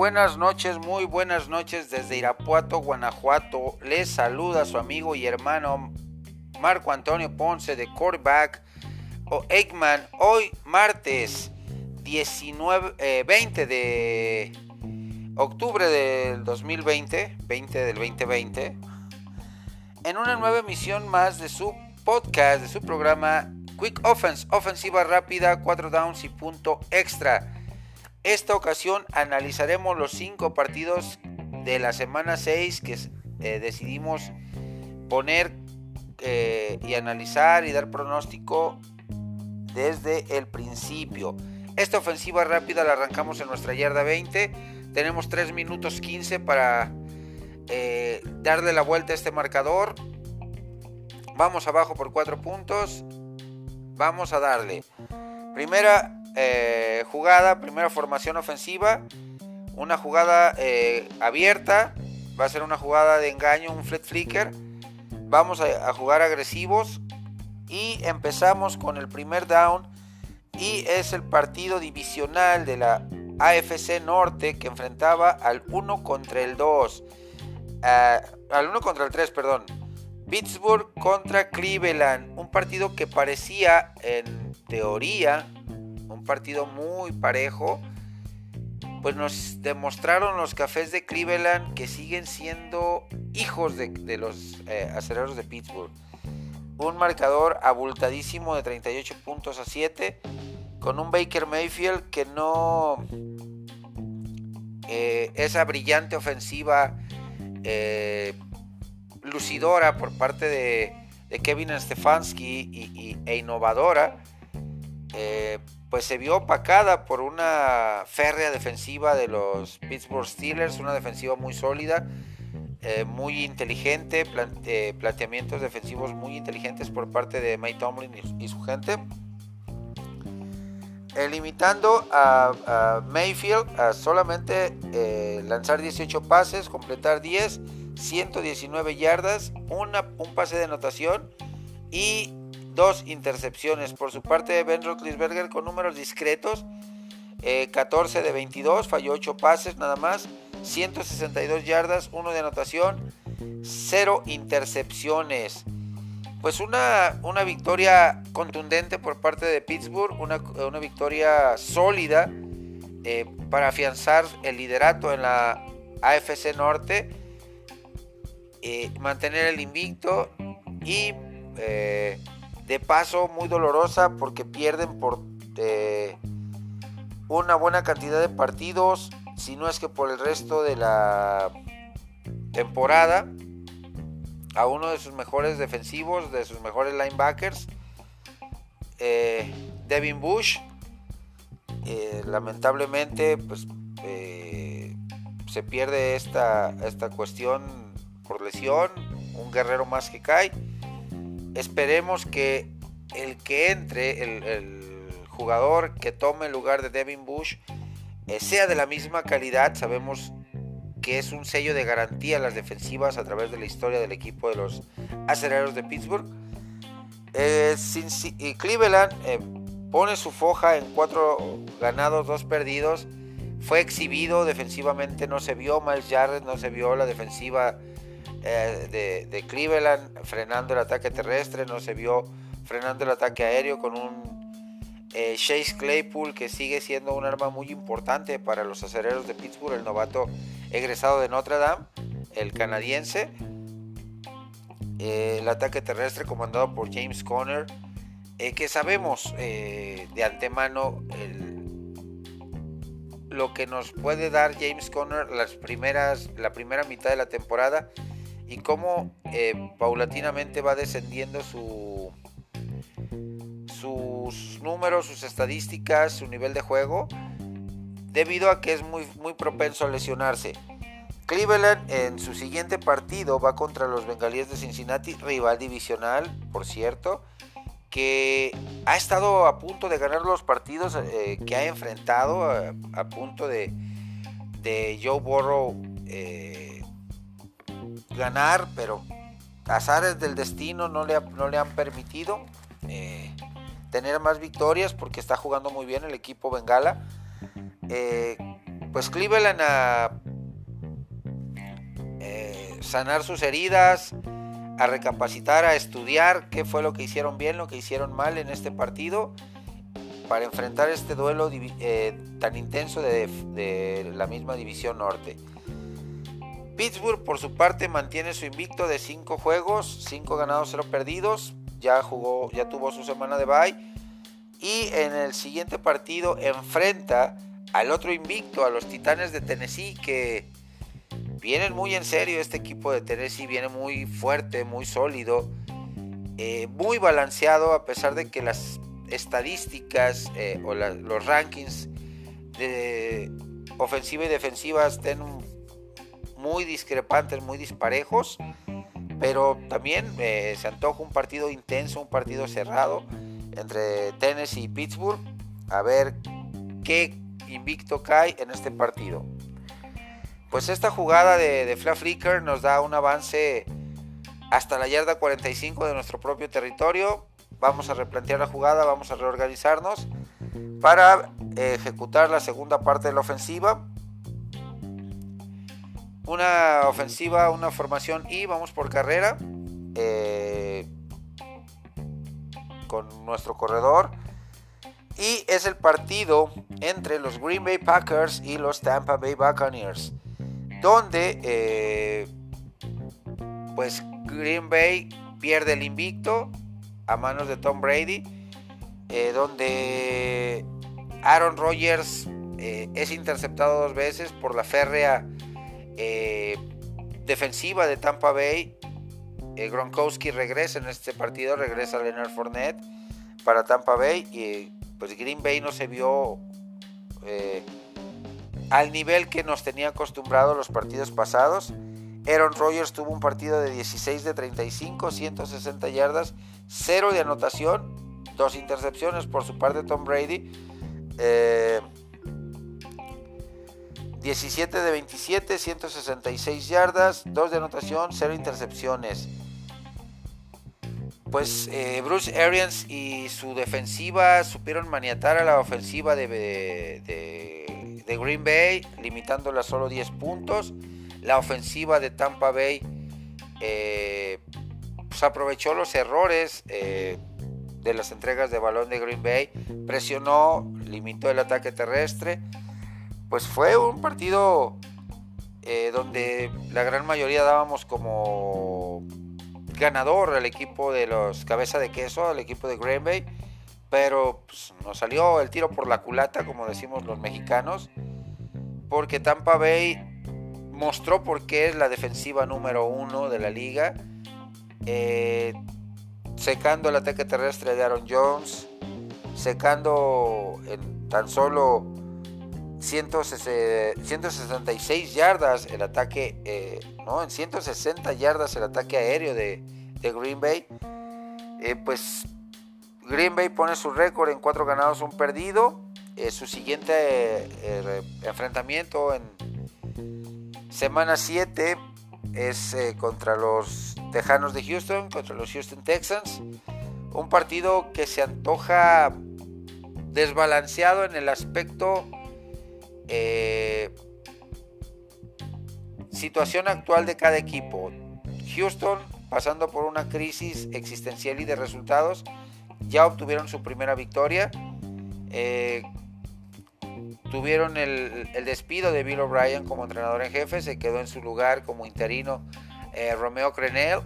buenas noches, muy buenas noches desde Irapuato, Guanajuato. Les saluda su amigo y hermano Marco Antonio Ponce de Quarterback o Eggman. Hoy martes 19, 20 eh, de octubre del 2020, 20 del 2020, en una nueva emisión más de su podcast, de su programa Quick Offense, ofensiva rápida, 4 downs y punto extra. Esta ocasión analizaremos los 5 partidos de la semana 6 que eh, decidimos poner eh, y analizar y dar pronóstico desde el principio. Esta ofensiva rápida la arrancamos en nuestra yarda 20. Tenemos 3 minutos 15 para eh, darle la vuelta a este marcador. Vamos abajo por 4 puntos. Vamos a darle. Primera eh, jugada, primera formación ofensiva, una jugada eh, abierta, va a ser una jugada de engaño, un flat flicker. Vamos a, jugar agresivos y empezamos con el primer down y es el partido divisional de la AFC Norte que enfrentaba al 1 contra el 2. Ah, al 1 contra el 3, perdón. Pittsburgh contra Cleveland. Un partido que parecía en teoría partido muy parejo. Pues nos demostraron los cafés de Cleveland que siguen siendo hijos de, los eh, aceleros de Pittsburgh. Un marcador abultadísimo de 38 puntos a 7. Con un Baker Mayfield que no. Eh, esa brillante ofensiva eh, lucidora por parte de, Kevin Stefanski y, e innovadora pues se vio opacada por una férrea defensiva de los Pittsburgh Steelers, una defensiva muy sólida, eh, muy inteligente, eh, planteamientos defensivos muy inteligentes por parte de Mike Tomlin y, su gente. Eh, limitando a, Mayfield a solamente lanzar 18 pases, completar 10, 119 yardas, una, un pase de anotación y dos intercepciones. Por su parte, Ben Roethlisberger con números discretos, 14 eh, de 22, falló 8 pases nada más, 162 yardas, 1 de anotación, 0 intercepciones. Pues una, una victoria contundente por parte de Pittsburgh, una, victoria sólida eh, para afianzar el liderato en la AFC Norte, eh, mantener el invicto y de paso muy dolorosa porque pierden por eh, una buena cantidad de partidos, si no es que por el resto de la temporada, a uno de sus mejores defensivos, de sus mejores linebackers, eh, Devin Bush. Eh, lamentablemente, pues se pierde esta, esta cuestión por lesión, un guerrero más que cae. Esperemos que el que entre, el, jugador que tome el lugar de Devin Bush, eh, sea de la misma calidad. Sabemos que es un sello de garantía a las defensivas a través de la historia del equipo de los aceleros de Pittsburgh. Eh, Cleveland eh, pone su foja en cuatro ganados, dos perdidos. Fue exhibido defensivamente, no se vio Miles Jarrett, no se vio la defensiva eh, de, Cleveland frenando el ataque terrestre, no se vio frenando el ataque aéreo con un eh, Chase Claypool que sigue siendo un arma muy importante para los acereros de Pittsburgh, el novato egresado de Notre Dame, el canadiense. Eh, el ataque terrestre comandado por James Conner, que sabemos de antemano lo que nos puede dar James Conner las primeras, la primera mitad de la temporada y cómo eh, paulatinamente va descendiendo su, sus números, sus estadísticas, su nivel de juego, debido a que es muy, muy propenso a lesionarse. Cleveland en su siguiente partido va contra los Bengalíes de Cincinnati, rival divisional, por cierto, que ha estado a punto de ganar los partidos eh, que ha enfrentado, a, punto de, de Joe Burrow eh, ganar, pero azares del destino no le, no le han permitido eh, tener más victorias porque está jugando muy bien el equipo Bengala. Eh, pues Cleveland a eh, sanar sus heridas, a recapacitar, a estudiar qué fue lo que hicieron bien, lo que hicieron mal en este partido para enfrentar este duelo tan intenso de, la misma división norte. Pittsburgh por su parte mantiene su invicto de 5 juegos, 5 ganados, 0 perdidos. Ya jugó, ya tuvo su semana de bye. Y en el siguiente partido enfrenta al otro invicto, a los Titanes de Tennessee, que vienen muy en serio. Este equipo de Tennessee viene muy fuerte, muy sólido, eh, muy balanceado, a pesar de que las estadísticas eh, o los rankings de ofensiva y defensiva estén muy discrepantes, muy disparejos, pero también eh, se antoja un partido intenso, un partido cerrado entre Tennessee y Pittsburgh, a ver qué invicto cae en este partido. Pues esta jugada de, de Flicker nos da un avance hasta la yarda 45 de nuestro propio territorio vamos a replantear la jugada, vamos a reorganizarnos para ejecutar la segunda parte de la ofensiva. Una ofensiva, una formación y vamos por carrera eh, con nuestro corredor. Y es el partido entre los Green Bay Packers y los Tampa Bay Buccaneers. Donde eh, pues Green Bay pierde el invicto a manos de Tom Brady, eh, donde Aaron Rodgers es interceptado dos veces por la férrea eh, defensiva de Tampa Bay. Gronkowski regresa en este partido, regresa Leonard Fournette para Tampa Bay y pues Green Bay no se vio al nivel que nos tenía acostumbrados los partidos pasados. Aaron Rodgers tuvo un partido de 16 de 35, 160 yardas, 0 de anotación, 2 intercepciones por su parte Tom Brady. 17 eh, de 27, 166 yardas, 2 de anotación, 0 intercepciones. Pues eh, Bruce Arians y su defensiva supieron maniatar a la ofensiva de, Green Bay, limitándola solo 10 puntos. La ofensiva de Tampa Bay eh, pues aprovechó los errores eh, de las entregas de balón de Green Bay, presionó, limitó el ataque terrestre. Pues fue un partido eh, donde la gran mayoría dábamos como ganador al equipo de los cabeza de queso, al equipo de Green Bay, pero pues, nos salió el tiro por la culata, como decimos los mexicanos, porque Tampa Bay mostró por qué es la defensiva número uno de la liga, eh, secando el ataque terrestre de Aaron Jones, secando en tan solo 166 yardas el ataque, eh, no, en 160 yardas el ataque aéreo de, Green Bay. Eh, pues Green Bay pone su récord en 4 ganados, un perdido. su siguiente enfrentamiento en Semana 7 es eh, contra los Tejanos de Houston, contra los Houston Texans. Un partido que se antoja desbalanceado en el aspecto eh, situación actual de cada equipo. Houston, pasando por una crisis existencial y de resultados, ya obtuvieron su primera victoria. Eh, Tuvieron el, despido de Bill O'Brien como entrenador en jefe, se quedó en su lugar como interino eh, Romeo Crenel,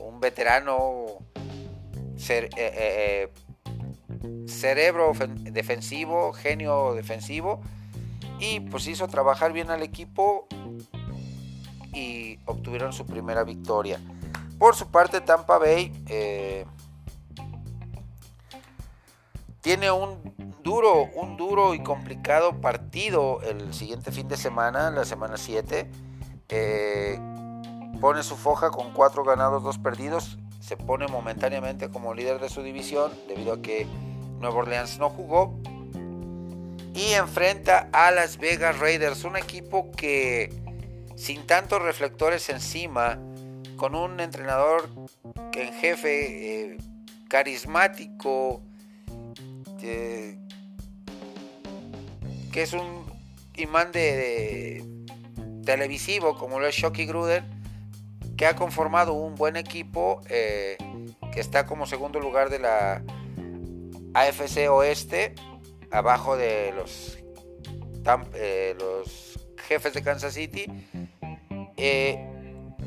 un veterano cerebro defensivo, genio defensivo, y pues hizo trabajar bien al equipo y obtuvieron su primera victoria. Por su parte, Tampa Bay tiene un duro, un duro y complicado partido el siguiente fin de semana, la semana 7. Eh, pone su foja con 4 ganados, 2 perdidos. Se pone momentáneamente como líder de su división debido a que Nueva Orleans no jugó. Y enfrenta a Las Vegas Raiders, un equipo que sin tantos reflectores encima, con un entrenador que en jefe eh, carismático, que es un imán de, televisivo como lo es Shocky Gruden, que ha conformado un buen equipo eh, que está como segundo lugar de la AFC Oeste, abajo de los, eh, los jefes de Kansas City. Eh,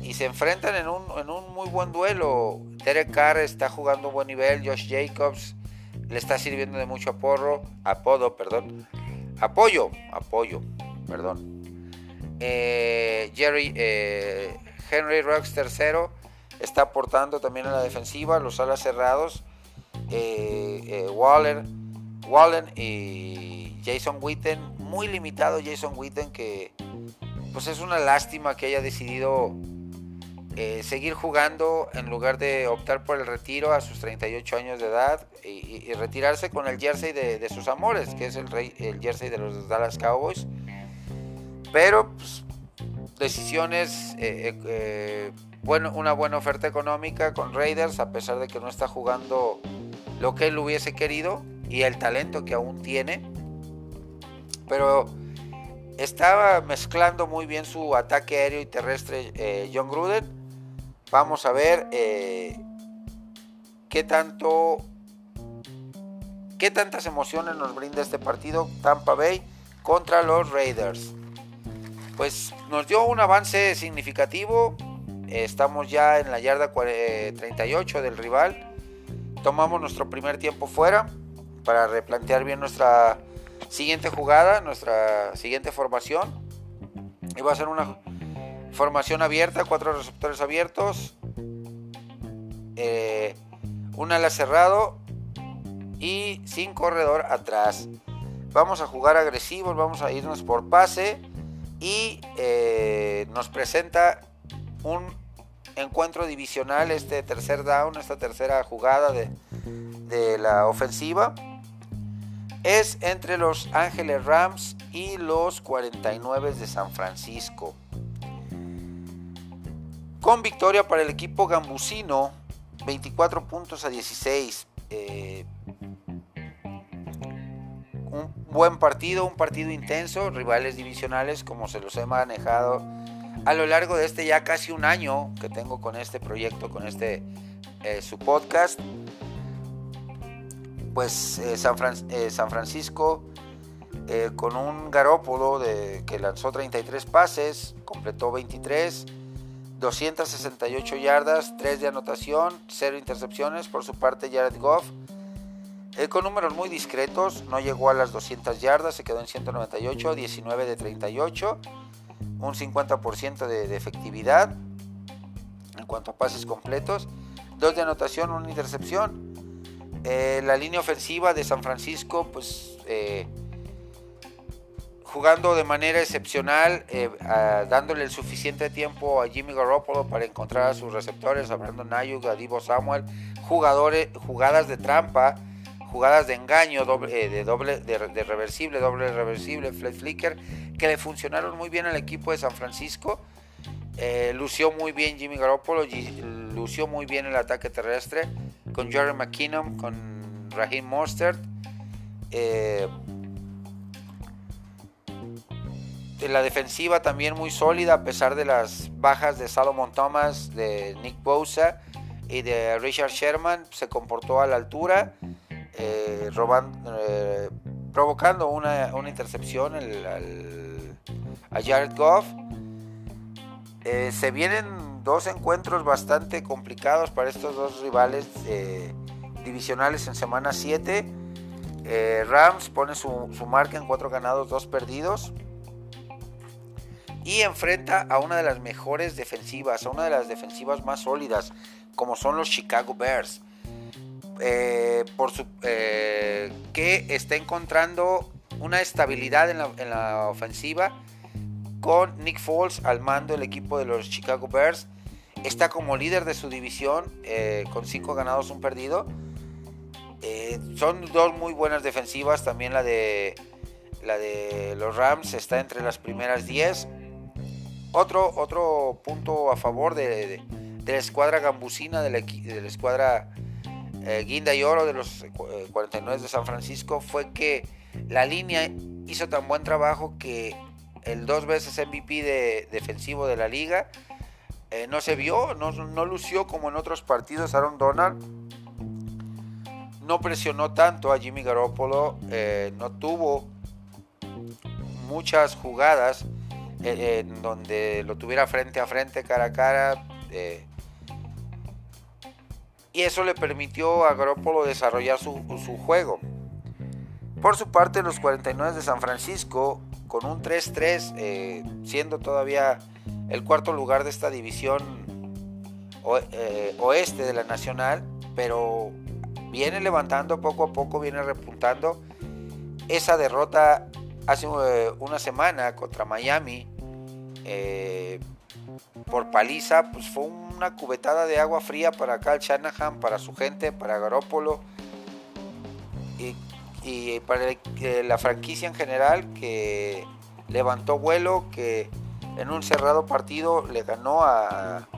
y se enfrentan en un, en un, muy buen duelo. Derek Carr está jugando un buen nivel, Josh Jacobs le está sirviendo de mucho aporro, apodo, perdón, apoyo, apoyo, perdón. Eh, Jerry eh, Henry Rocks tercero está aportando también a la defensiva, los alas cerrados, Waller, Wallen y Jason Witten, muy limitado Jason Witten que pues es una lástima que haya decidido eh, seguir jugando en lugar de optar por el retiro a sus 38 años de edad y, retirarse con el jersey de, sus amores, que es el, rey, el jersey de los Dallas Cowboys. Pero pues, decisiones, eh, eh, bueno, una buena oferta económica con Raiders, a pesar de que no está jugando lo que él hubiese querido y el talento que aún tiene. Pero estaba mezclando muy bien su ataque aéreo y terrestre John Gruden Vamos a ver eh, qué tanto, qué tantas emociones nos brinda este partido Tampa Bay contra los Raiders. Pues nos dio un avance significativo. Estamos ya en la yarda 38 del rival. Tomamos nuestro primer tiempo fuera para replantear bien nuestra siguiente jugada, nuestra siguiente formación. Y va a ser una Formación abierta, cuatro receptores abiertos. Eh, un ala cerrado y sin corredor atrás. Vamos a jugar agresivos, vamos a irnos por pase y eh, nos presenta un encuentro divisional, este tercer down, esta tercera jugada de, de la ofensiva. Es entre los Ángeles Rams y los 49 de San Francisco con victoria para el equipo gambusino, 24 puntos a 16. Eh, un buen partido, un partido intenso, rivales divisionales como se los he manejado a lo largo de este ya casi un año que tengo con este proyecto, con este eh, su podcast. Pues eh, San, San, Francisco con un Garópolo de, que lanzó 33 pases, completó 23 268 yardas, 3 de anotación, 0 intercepciones. Por su parte, Jared Goff, eh, con números muy discretos, no llegó a las 200 yardas, se quedó en 198, 19 de 38, un 50% de, efectividad en cuanto a pases completos, 2 de anotación, una intercepción. Eh, la línea ofensiva de San Francisco, pues. Eh, jugando de manera excepcional, eh, dándole el suficiente tiempo a Jimmy Garoppolo para encontrar a sus receptores, a Brandon Ayuk, a Divo Samuel, jugadores, jugadas de trampa, jugadas de engaño, de doble, de, reversible, doble reversible, flat flicker, que le funcionaron muy bien al equipo de San Francisco. Lució muy bien Jimmy Garoppolo, lució muy bien el ataque terrestre con Jerry McKinnon, con Raheem Mostert. la defensiva también muy sólida a pesar de las bajas de Salomon Thomas, de Nick Bosa y de Richard Sherman. Se comportó a la altura, eh, eh, provocando una, intercepción a Jared Goff. Eh, se vienen dos encuentros bastante complicados para estos dos rivales divisionales en semana 7. Rams pone su, su marca en cuatro ganados, dos perdidos y enfrenta a una de las mejores defensivas, a una de las defensivas más sólidas, como son los Chicago Bears. Eh, eh, que está encontrando una estabilidad en la, ofensiva con Nick Foles al mando del equipo de los Chicago Bears. Está como líder de su división eh, con 5 ganados, un perdido. son dos muy buenas defensivas. También la de, la de los Rams está entre las primeras 10. Otro, otro punto a favor de, la escuadra gambusina, de la, de escuadra eh, Guinda y Oro de los 49 eh, de San Francisco fue que la línea hizo tan buen trabajo que el dos veces MVP de, defensivo de la liga eh, no se vio, no, lució como en otros partidos Aaron Donald. No presionó tanto a Jimmy Garoppolo, eh, no tuvo muchas jugadas eh, en donde lo tuviera frente a frente, cara a cara. y eso le permitió a Garoppolo desarrollar su, su juego. Por su parte, los 49 de San Francisco, con un 3-3, eh, siendo todavía el cuarto lugar de esta división eh, oeste de la Nacional, pero viene levantando poco a poco, viene repuntando. Esa derrota hace eh, una semana contra Miami por paliza, pues fue una cubetada de agua fría para Cal Shanahan, para su gente, para Garópolo. Y para la franquicia en general que levantó vuelo, que en un cerrado partido le ganó a,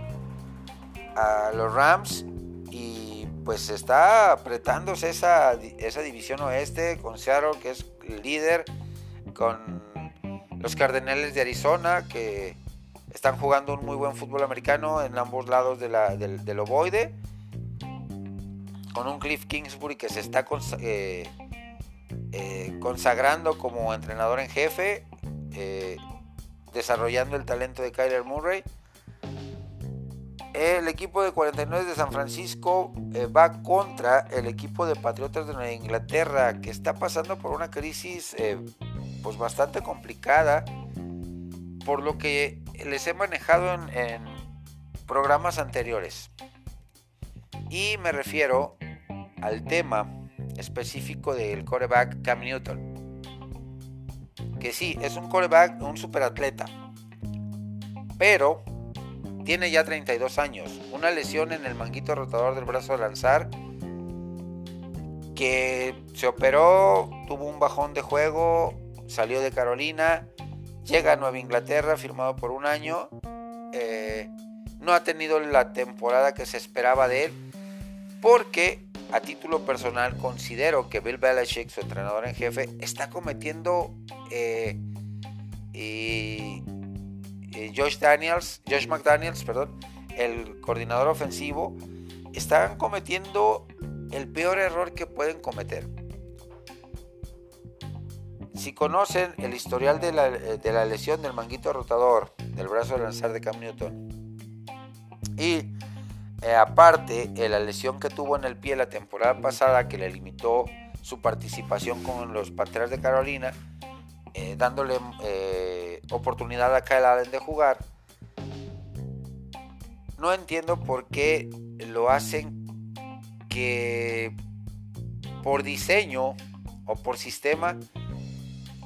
los Rams y pues está apretándose esa, esa división oeste con Seattle que es líder, con los Cardenales de Arizona que están jugando un muy buen fútbol americano en ambos lados de la, del, del ovoide, con un Cliff Kingsbury que se está... Eh, eh, consagrando como entrenador en jefe, eh, desarrollando el talento de Kyler Murray. El equipo de 49 de San Francisco eh, va contra el equipo de Patriotas de Nueva Inglaterra, que está pasando por una crisis pues bastante complicada, por lo que les he manejado en programas anteriores. Y me refiero al tema específico del coreback Cam Newton. Que sí, es un coreback, un superatleta. Pero tiene ya 32 años. Una lesión en el manguito rotador del brazo de lanzar. Que se operó, tuvo un bajón de juego, salió de Carolina, llega a Nueva Inglaterra firmado por un año. Eh, no ha tenido la temporada que se esperaba de él porque a título personal considero que Bill Belichick, su entrenador en jefe, está cometiendo eh, y, Josh Daniels, Josh McDaniels, perdón, el coordinador ofensivo, están cometiendo el peor error que pueden cometer. Si conocen el historial de la, de la lesión del manguito rotador del brazo de lanzar de Cam Newton y eh, aparte, eh, la lesión que tuvo en el pie la temporada pasada que le limitó su participación con los Panteras de Carolina, eh, dándole oportunidad a Kyle Allen de jugar. No entiendo por qué lo hacen que por diseño o por sistema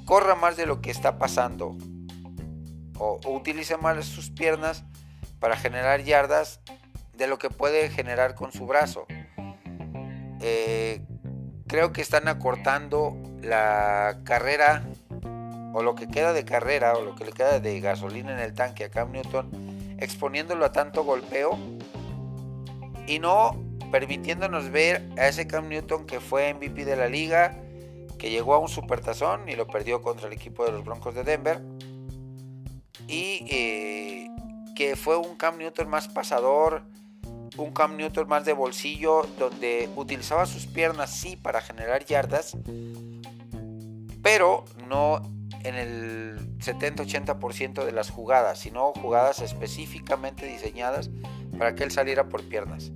corra más de lo que está pasando o utilice más sus piernas para generar yardas de lo que puede generar con su brazo. Eh, creo que están acortando la carrera o lo que queda de carrera o lo que le queda de gasolina en el tanque a Cam Newton, exponiéndolo a tanto golpeo y no permitiéndonos ver a ese Cam Newton que fue MVP de la liga, que llegó a un supertazón y lo perdió contra el equipo de los Broncos de Denver y eh, que fue un Cam Newton más pasador, un Cam Newton más de bolsillo, donde utilizaba sus piernas sí para generar yardas, pero no en el 70-80% de las jugadas, sino jugadas específicamente diseñadas para que él saliera por piernas.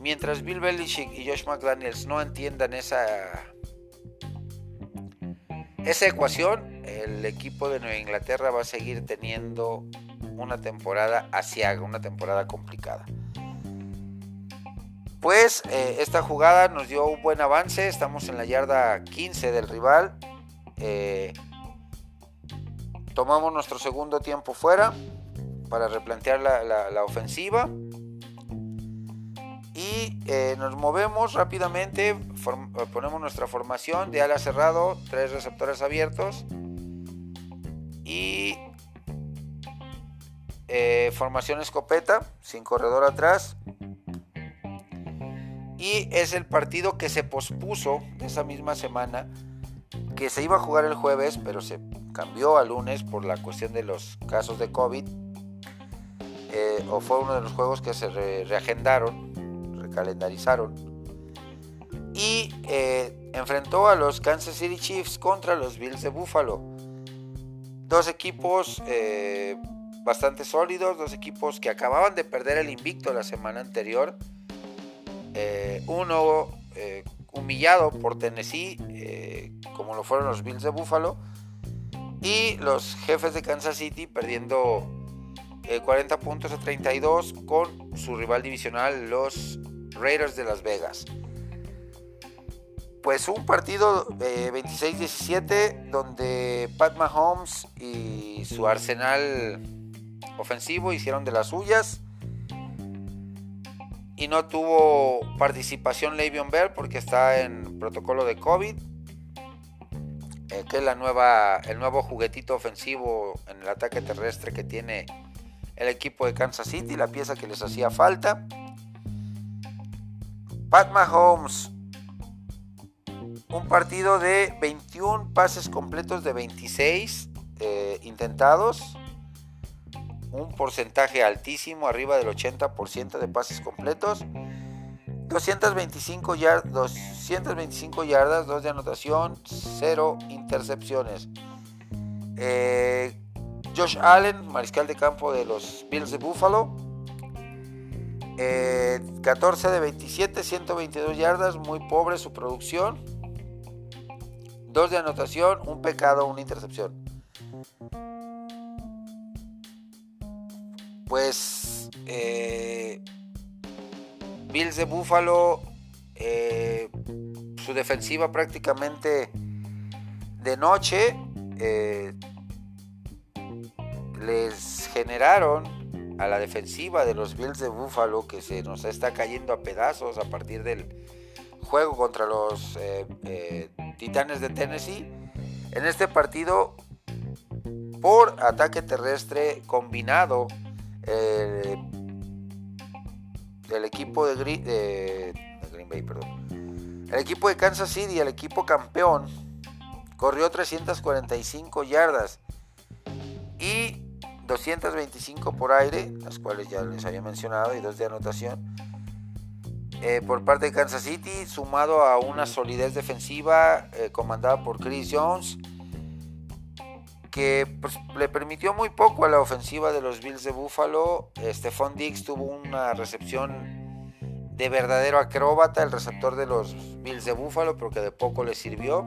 Mientras Bill Belichick y Josh McDaniels no entiendan esa, esa ecuación, el equipo de Nueva Inglaterra va a seguir teniendo una temporada asiaga, una temporada complicada. Pues eh, esta jugada nos dio un buen avance. Estamos en la yarda 15 del rival. Eh, tomamos nuestro segundo tiempo fuera para replantear la, ofensiva. Y eh, nos movemos rápidamente. ponemos nuestra formación de ala cerrado, tres receptores abiertos. Y formación escopeta, sin corredor atrás y es el partido que se pospuso esa misma semana, que se iba a jugar el jueves, pero se cambió a lunes por la cuestión de los casos de COVID. Eh, o fue uno de los juegos que se reagendaron, recalendarizaron. Y eh, enfrentó a los Kansas City Chiefs contra los Bills de Buffalo. Dos equipos eh, bastante sólidos, dos equipos que acababan de perder el invicto la semana anterior. Uno humillado por Tennessee, como lo fueron los Bills de Buffalo, y los jefes de Kansas City perdiendo 40 eh, puntos a 32 con su rival divisional, los Raiders de Las Vegas. Pues un partido 26-17 donde Pat Mahomes y su arsenal ofensivo hicieron de las suyas. Y no tuvo participación Le'Veon Bell porque está en protocolo de COVID. Eh, que es la nueva, el nuevo juguetito ofensivo en el ataque terrestre que tiene el equipo de Kansas City, la pieza que les hacía falta. Pat Mahomes, un partido de 21 pases completos de 26 eh, intentados, un porcentaje altísimo, arriba del 80% de pases completos. 225, 225 yardas, 2 de anotación, 0 intercepciones. Eh, Josh Allen, mariscal de campo de los Bills de Buffalo. 14 eh, de 27, 122 yardas, muy pobre su producción. 2 de anotación, un pecado, una intercepción. Pues eh, Bills de Buffalo, eh, su defensiva prácticamente de noche, eh, les generaron a la defensiva de los Bills de Buffalo que se nos está cayendo a pedazos a partir del juego contra los Titanes de Tennessee. En este partido, por ataque terrestre combinado, el equipo de, Green Bay, perdón. El equipo de Kansas City, el equipo campeón, corrió 345 yardas y 225 por aire, las cuales ya les había mencionado, y dos de anotación. Eh, por parte de Kansas City, sumado a una solidez defensiva eh, comandada por Chris Jones, que pues, le permitió muy poco a la ofensiva de los Bills de Buffalo. Stephon Diggs tuvo una recepción de verdadero acróbata, el receptor de los Bills de Buffalo, pero que de poco le sirvió.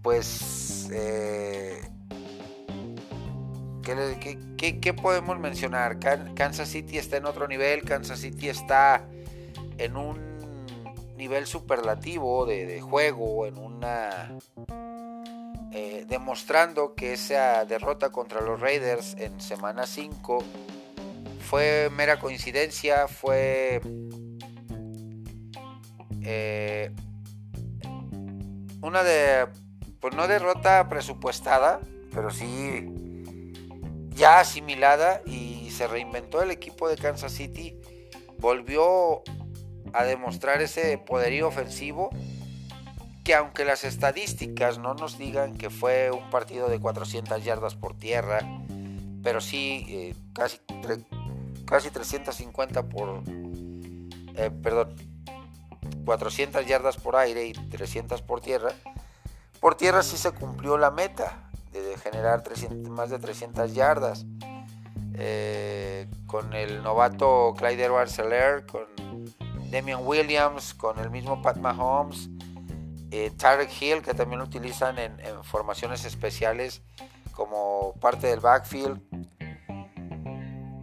Pues, eh, ¿qué, podemos mencionar? Kansas City está en otro nivel, Kansas City está en un nivel superlativo de juego, en una eh, demostrando que esa derrota contra los Raiders en semana 5 fue mera coincidencia, fue eh, una de, pues no derrota presupuestada, pero sí ya asimilada y se reinventó el equipo de Kansas City, volvió a demostrar ese poderío ofensivo que aunque las estadísticas no nos digan que fue un partido de 400 yardas por tierra, pero sí eh, casi, casi 350 por... Eh, perdón, 400 yardas por aire y 300 por tierra, por tierra sí se cumplió la meta de generar 300, más de 300 yardas. Eh, con el novato Clyde edwards con Damian Williams, con el mismo Pat Mahomes, eh, Tarek Hill, que también lo utilizan en, formaciones especiales como parte del backfield.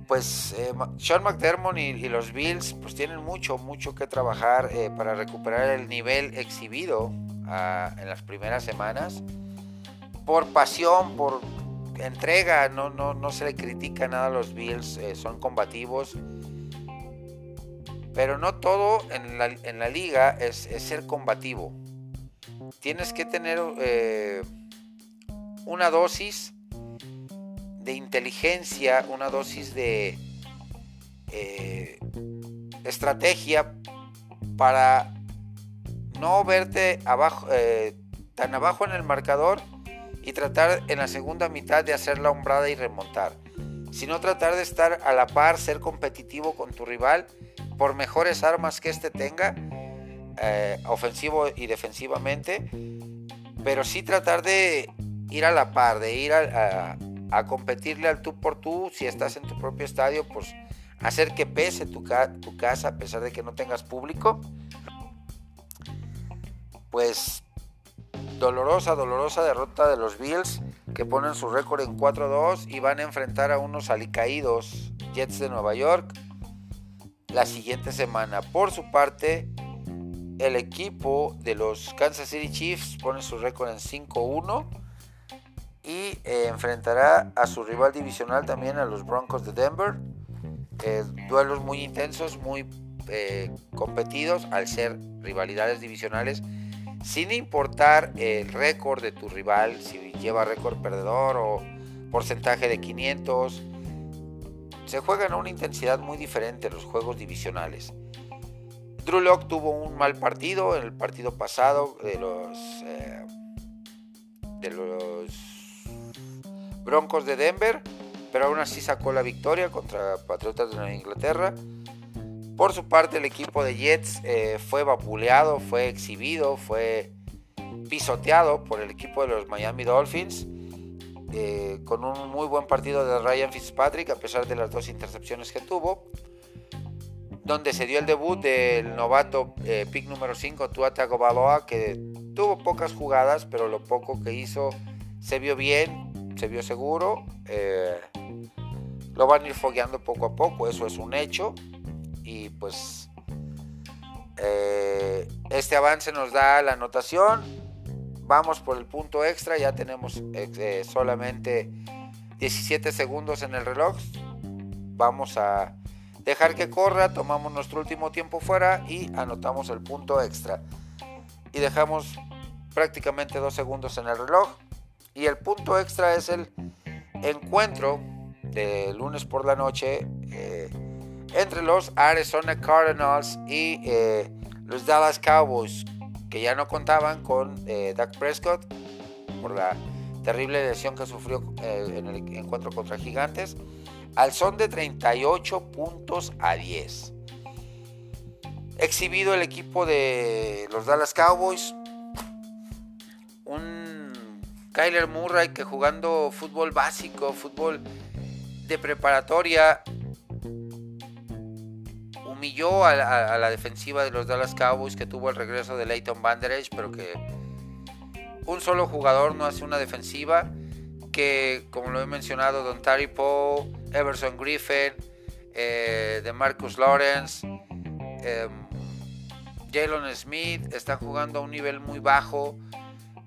Pues eh, Sean McDermott y, los Bills pues tienen mucho, mucho que trabajar eh, para recuperar el nivel exhibido ah, en las primeras semanas. Por pasión, por entrega, no, no, no se le critica nada a los Bills, son combativos. Pero no todo en la, liga es, es ser combativo tienes que tener eh, una dosis de inteligencia, una dosis de eh, estrategia para no verte abajo, eh, tan abajo en el marcador y tratar en la segunda mitad de hacer la hombrada y remontar, sino tratar de estar a la par, ser competitivo con tu rival por mejores armas que éste tenga, eh, ofensivo y defensivamente, pero sí tratar de ir a la par, de ir a, competirle al tú por tú, si estás en tu propio estadio, pues hacer que pese tu, tu casa a pesar de que no tengas público. Pues dolorosa, dolorosa derrota de los Bills que ponen su récord en 4-2 y van a enfrentar a unos alicaídos Jets de Nueva York la siguiente semana. Por su parte, el equipo de los Kansas City Chiefs pone su récord en 5-1 y eh, enfrentará a su rival divisional también a los Broncos de Denver. Eh, duelos muy intensos, muy eh, competidos al ser rivalidades divisionales sin importar el récord de tu rival, si lleva récord perdedor o porcentaje de 500. Se juegan a una intensidad muy diferente los juegos divisionales. Drew Locke tuvo un mal partido en el partido pasado de los, eh, de los Broncos de Denver, pero aún así sacó la victoria contra Patriotas de Inglaterra. Por su parte, el equipo de Jets eh, fue vapuleado, fue exhibido, fue pisoteado por el equipo de los Miami Dolphins. Eh, con un muy buen partido de Ryan Fitzpatrick, a pesar de las dos intercepciones que tuvo. Donde se dio el debut del novato eh, pick número 5, Tua Tagovailoa, que tuvo pocas jugadas, pero lo poco que hizo se vio bien, se vio seguro. lo van a ir fogueando poco a poco, eso es un hecho y pues eh, este avance nos da la anotación. Vamos por el punto extra, ya tenemos eh, solamente 17 segundos en el reloj. Vamos a dejar que corra, tomamos nuestro último tiempo fuera y anotamos el punto extra. Y dejamos prácticamente dos segundos en el reloj. Y el punto extra es el encuentro de lunes por la noche. Eh, entre los Arizona Cardinals y eh, los Dallas Cowboys, que ya no contaban con eh, Dak Prescott por la terrible lesión que sufrió eh, en el encuentro contra Gigantes, al son de 38 puntos a 10. Exhibido el equipo de los Dallas Cowboys, un Kyler Murray que jugando fútbol básico, fútbol de preparatoria, humilló a, la defensiva de los Dallas Cowboys que tuvo el regreso de Leighton Vander pero que un solo jugador no hace una defensiva que, como lo he mencionado, Don Terry Poe, Everson Griffin, eh, de Marcus Lawrence, eh, Jalen Smith están jugando a un nivel muy bajo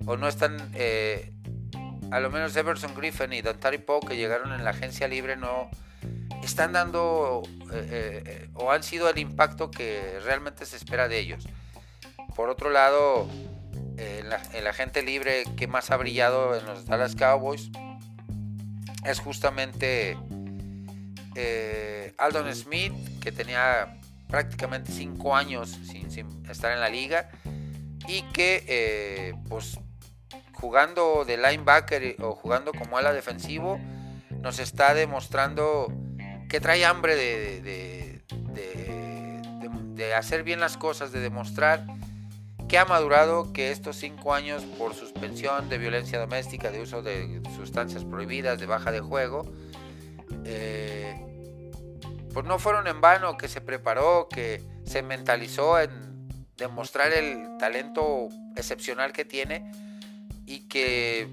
o no están, eh, a lo menos Everson Griffin y Don Terry Poe que llegaron en la agencia libre no están dando eh, eh, o han sido el impacto que realmente se espera de ellos. Por otro lado, el, agente libre que más ha brillado en los Dallas Cowboys es justamente eh, Aldon Smith, que tenía prácticamente 5 años sin, estar en la liga y que pues jugando de linebacker o jugando como ala defensivo nos está demostrando que trae hambre de, de, hacer bien las cosas, de demostrar que ha madurado, que estos cinco años por suspensión de violencia doméstica, de uso de sustancias prohibidas, de baja de juego, eh, pues no fueron en vano, que se preparó, que se mentalizó en demostrar el talento excepcional que tiene y que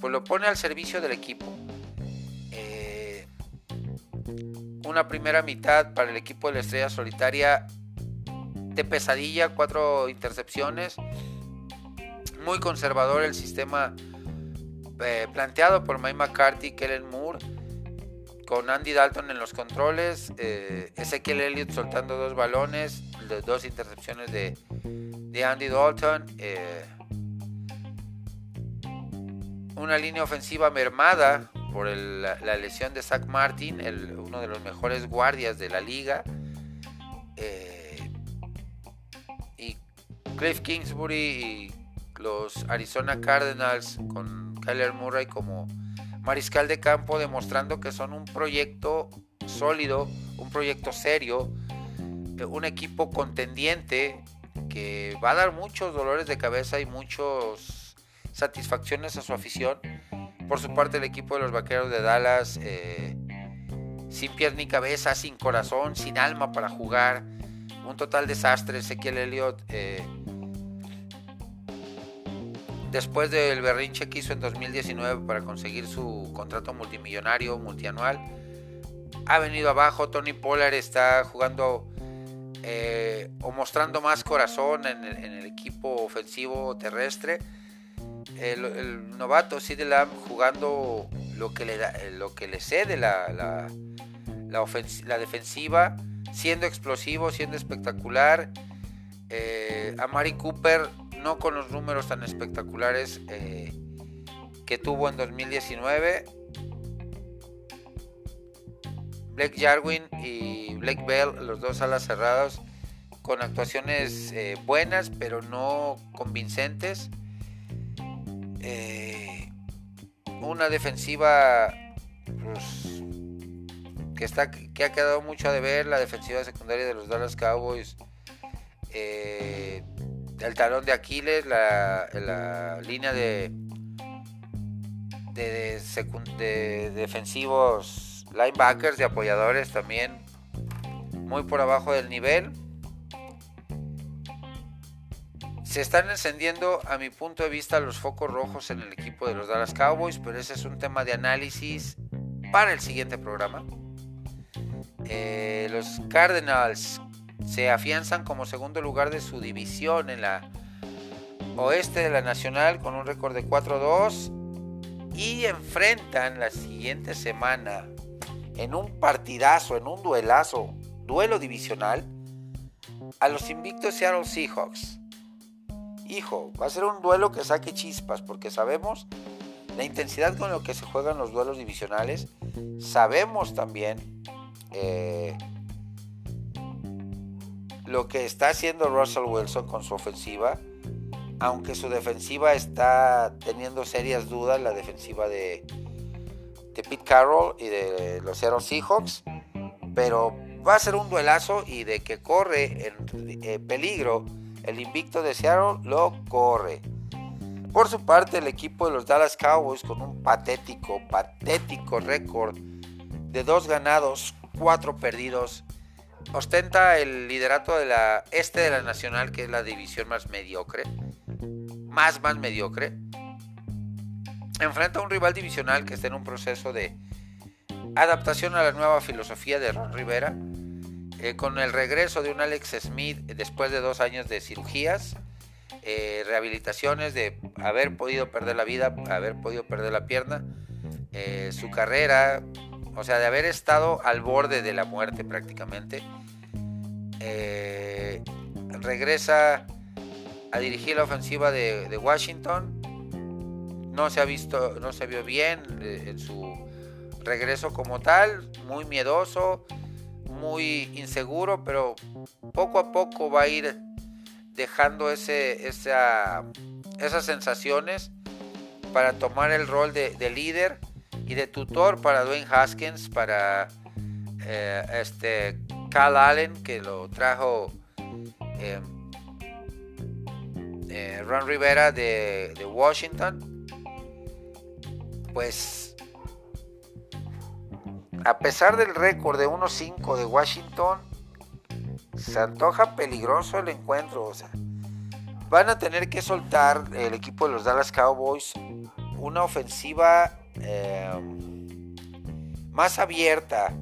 pues lo pone al servicio del equipo. una primera mitad para el equipo de la Estrella Solitaria de pesadilla, cuatro intercepciones. Muy conservador el sistema eh, planteado por Mike McCarthy, Kellen Moore, con Andy Dalton en los controles, eh, Ezekiel Elliott soltando dos balones, dos intercepciones de, Andy Dalton. Eh, una línea ofensiva mermada por la, lesión de Zach Martin, uno de los mejores guardias de la liga. Eh, y Cliff Kingsbury y los Arizona Cardinals con Kyler Murray como mariscal de campo, demostrando que son un proyecto sólido, un proyecto serio, eh, un equipo contendiente que va a dar muchos dolores de cabeza y muchas satisfacciones a su afición. Por su parte, el equipo de los Vaqueros de Dallas, eh, sin pies ni cabeza, sin corazón, sin alma para jugar, un total desastre. Ezequiel Elliott, eh, después del berrinche que hizo en 2019 para conseguir su contrato multimillonario, multianual, ha venido abajo. Tony Pollard está jugando eh, o mostrando más corazón en el, equipo ofensivo terrestre. El, novato Sid Lamb jugando lo que le, da, lo que le cede la, la, defensiva, siendo explosivo, siendo espectacular. Eh, a Mari Cooper no con los números tan espectaculares eh, que tuvo en 2019. Blake Jarwin y Blake Bell, los dos alas cerradas, con actuaciones eh, buenas pero no convincentes. Eh, una defensiva pues, que, está, que ha quedado mucho de ver, la defensiva secundaria de los Dallas Cowboys el talón de Aquiles, la, línea de, de, defensivos linebackers, de apoyadores también muy por abajo del nivel. Se están encendiendo, a mi punto de vista, los focos rojos en el equipo de los Dallas Cowboys, pero ese es un tema de análisis para el siguiente programa. Eh, los Cardinals se afianzan como segundo lugar de su división en la oeste de la Nacional con un récord de 4-2 y enfrentan la siguiente semana en un partidazo, en un duelazo, duelo divisional, a los invictos Seattle Seahawks. Hijo, va a ser un duelo que saque chispas porque sabemos la intensidad con la que se juegan los duelos divisionales. Sabemos también eh, lo que está haciendo Russell Wilson con su ofensiva, aunque su defensiva está teniendo serias dudas, la defensiva de, de Pete Carroll y de los Seattle Seahawks, pero va a ser un duelazo y de que corre en eh, peligro el invicto de Seattle lo corre. Por su parte, el equipo de los Dallas Cowboys con un patético, patético récord de dos ganados, cuatro perdidos ostenta el liderato de la este de la Nacional, que es la división más mediocre, más más mediocre. Enfrenta a un rival divisional que está en un proceso de adaptación a la nueva filosofía de Ron Rivera, eh, con el regreso de un Alex Smith después de dos años de cirugías, eh, rehabilitaciones, de haber podido perder la vida, haber podido perder la pierna, eh, su carrera, o sea, de haber estado al borde de la muerte prácticamente. Eh, regresa a dirigir la ofensiva de, Washington. No se ha visto, no se vio bien eh, en su regreso como tal, muy miedoso, muy inseguro, pero poco a poco va a ir dejando ese, esa, esas sensaciones para tomar el rol de, de líder y de tutor para Dwayne Haskins, para eh, este Cal Allen, que lo trajo eh, eh, Ron Rivera de, Washington. Pues a pesar del récord de 1-5 de Washington, se antoja peligroso el encuentro. O sea, van a tener que soltar el equipo de los Dallas Cowboys una ofensiva Em, más abierta,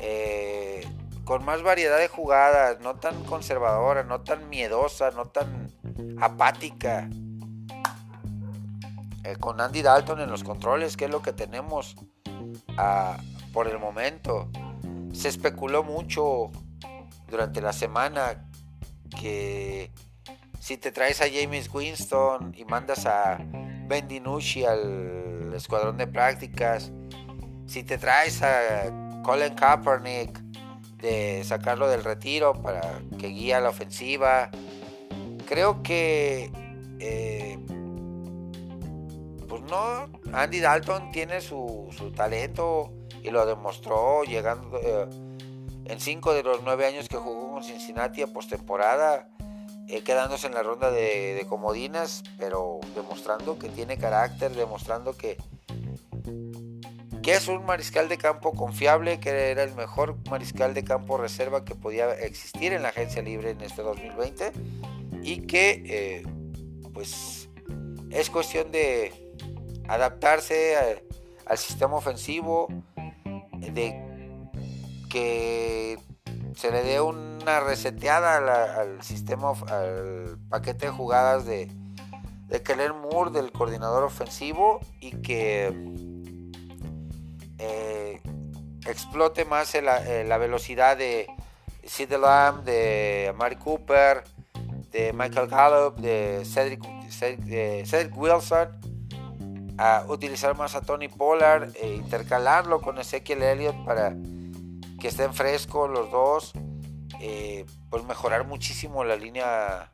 eh, con más variedad de jugadas, no tan conservadora, no tan miedosa, no tan apática. Eh, con Andy Dalton en los controles, que es lo que tenemos ah, por el momento. Se especuló mucho durante la semana que si te traes a James Winston y mandas a Ben DiNucci al escuadrón de prácticas, si te traes a Colin Kaepernick de sacarlo del retiro para que guíe la ofensiva, creo que eh, pues no, Andy Dalton tiene su, talento y lo demostró llegando eh, en cinco de los nueve años que jugó con Cincinnati a postemporada, eh, quedándose en la ronda de, comodinas, pero demostrando que tiene carácter, demostrando que, que es un mariscal de campo confiable, que era el mejor mariscal de campo reserva que podía existir en la agencia libre en este 2020 y que eh, pues es cuestión de adaptarse al sistema ofensivo, de que se le dé una reseteada al, sistema, al paquete de jugadas de, de Keller Moore, del coordinador ofensivo, y que eh, explote más eh, la velocidad de Sid Lamb, de Mari Cooper, de Michael Gallup, de Cedric, Cedric Wilson, a utilizar más a Tony Pollard e intercalarlo con Ezekiel Elliott para que estén frescos los dos, eh, pues mejorar muchísimo la línea,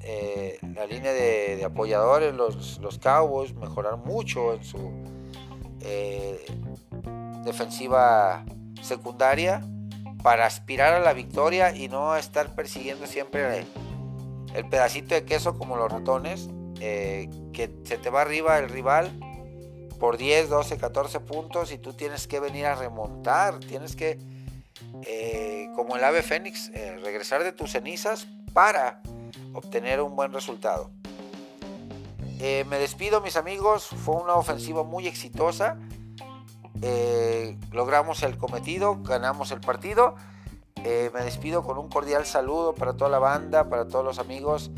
eh, la línea de, apoyadores, los, los, Cowboys, mejorar mucho en su eh, defensiva secundaria para aspirar a la victoria y no estar persiguiendo siempre el pedacito de queso como los ratones, que se te va arriba el rival por 10, 12, 14 puntos y tú tienes que venir a remontar, tienes que, eh, como el ave fénix, eh, regresar de tus cenizas para obtener un buen resultado. Eh, me despido mis amigos, fue una ofensiva muy exitosa, logramos el cometido, ganamos el partido. me despido con un cordial saludo para toda la banda, para todos los amigos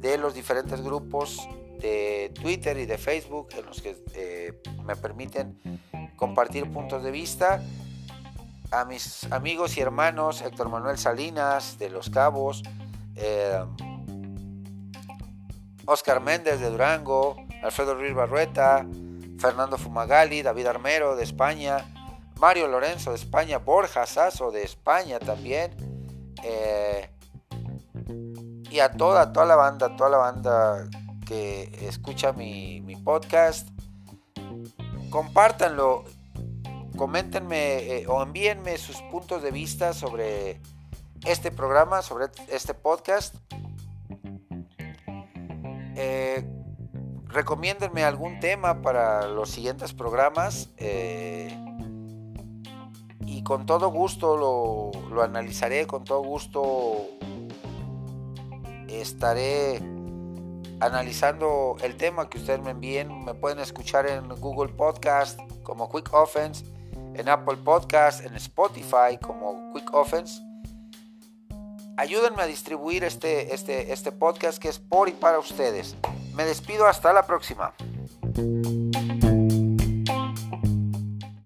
de los diferentes grupos de Twitter y de Facebook en los que me permiten compartir puntos de vista. A mis amigos y hermanos Héctor Manuel Salinas de Los Cabos, Oscar Méndez de Durango, Alfredo Ruiz Barrueta, Fernando Fumagali, David Armero de España, Mario Lorenzo de España, Borja Sasso de España también. Eh, y a toda, toda la banda, toda la banda que escucha mi, podcast. Compártanlo, coméntenme eh, o envíenme sus puntos de vista sobre este programa, sobre este podcast. Eh, recomiéndenme algún tema para los siguientes programas eh, y con todo gusto lo, lo analizaré, con todo gusto estaré analizando el tema que ustedes me envíen. Me pueden escuchar en Google Podcast como Quick Offense, en Apple Podcast, en Spotify como Quick Offense. Ayúdenme a distribuir este, este, este podcast que es por y para ustedes. Me despido hasta la próxima.